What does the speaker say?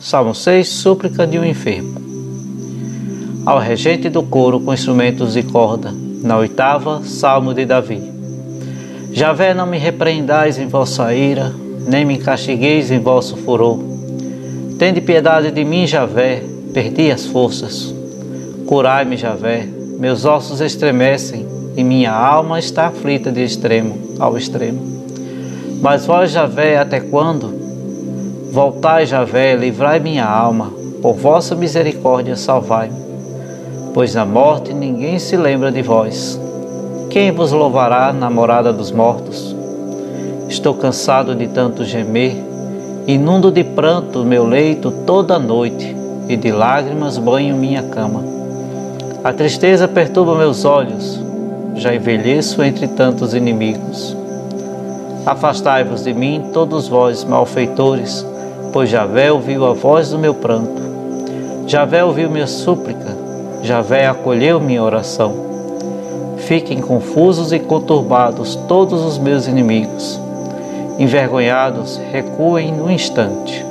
Salmo 6, súplica de um enfermo. Ao regente do coro com instrumentos de corda, na oitava, Salmo de Davi. Javé, não me repreendais em vossa ira, nem me castigueis em vosso furor. Tende piedade de mim, Javé, perdi as forças. Curai-me, Javé, meus ossos estremecem e minha alma está aflita de extremo ao extremo. Mas vós, Javé, até quando? Voltai, Javé, livrai minha alma, por vossa misericórdia salvai-me. Pois na morte ninguém se lembra de vós. Quem vos louvará na morada dos mortos? Estou cansado de tanto gemer, inundo de pranto meu leito toda a noite, e de lágrimas banho minha cama. A tristeza perturba meus olhos, já envelheço entre tantos inimigos. Afastai-vos de mim, todos vós, malfeitores, pois Javé ouviu a voz do meu pranto. Javé ouviu minha súplica, Javé acolheu minha oração. Fiquem confusos e conturbados todos os meus inimigos. Envergonhados, recuem no instante.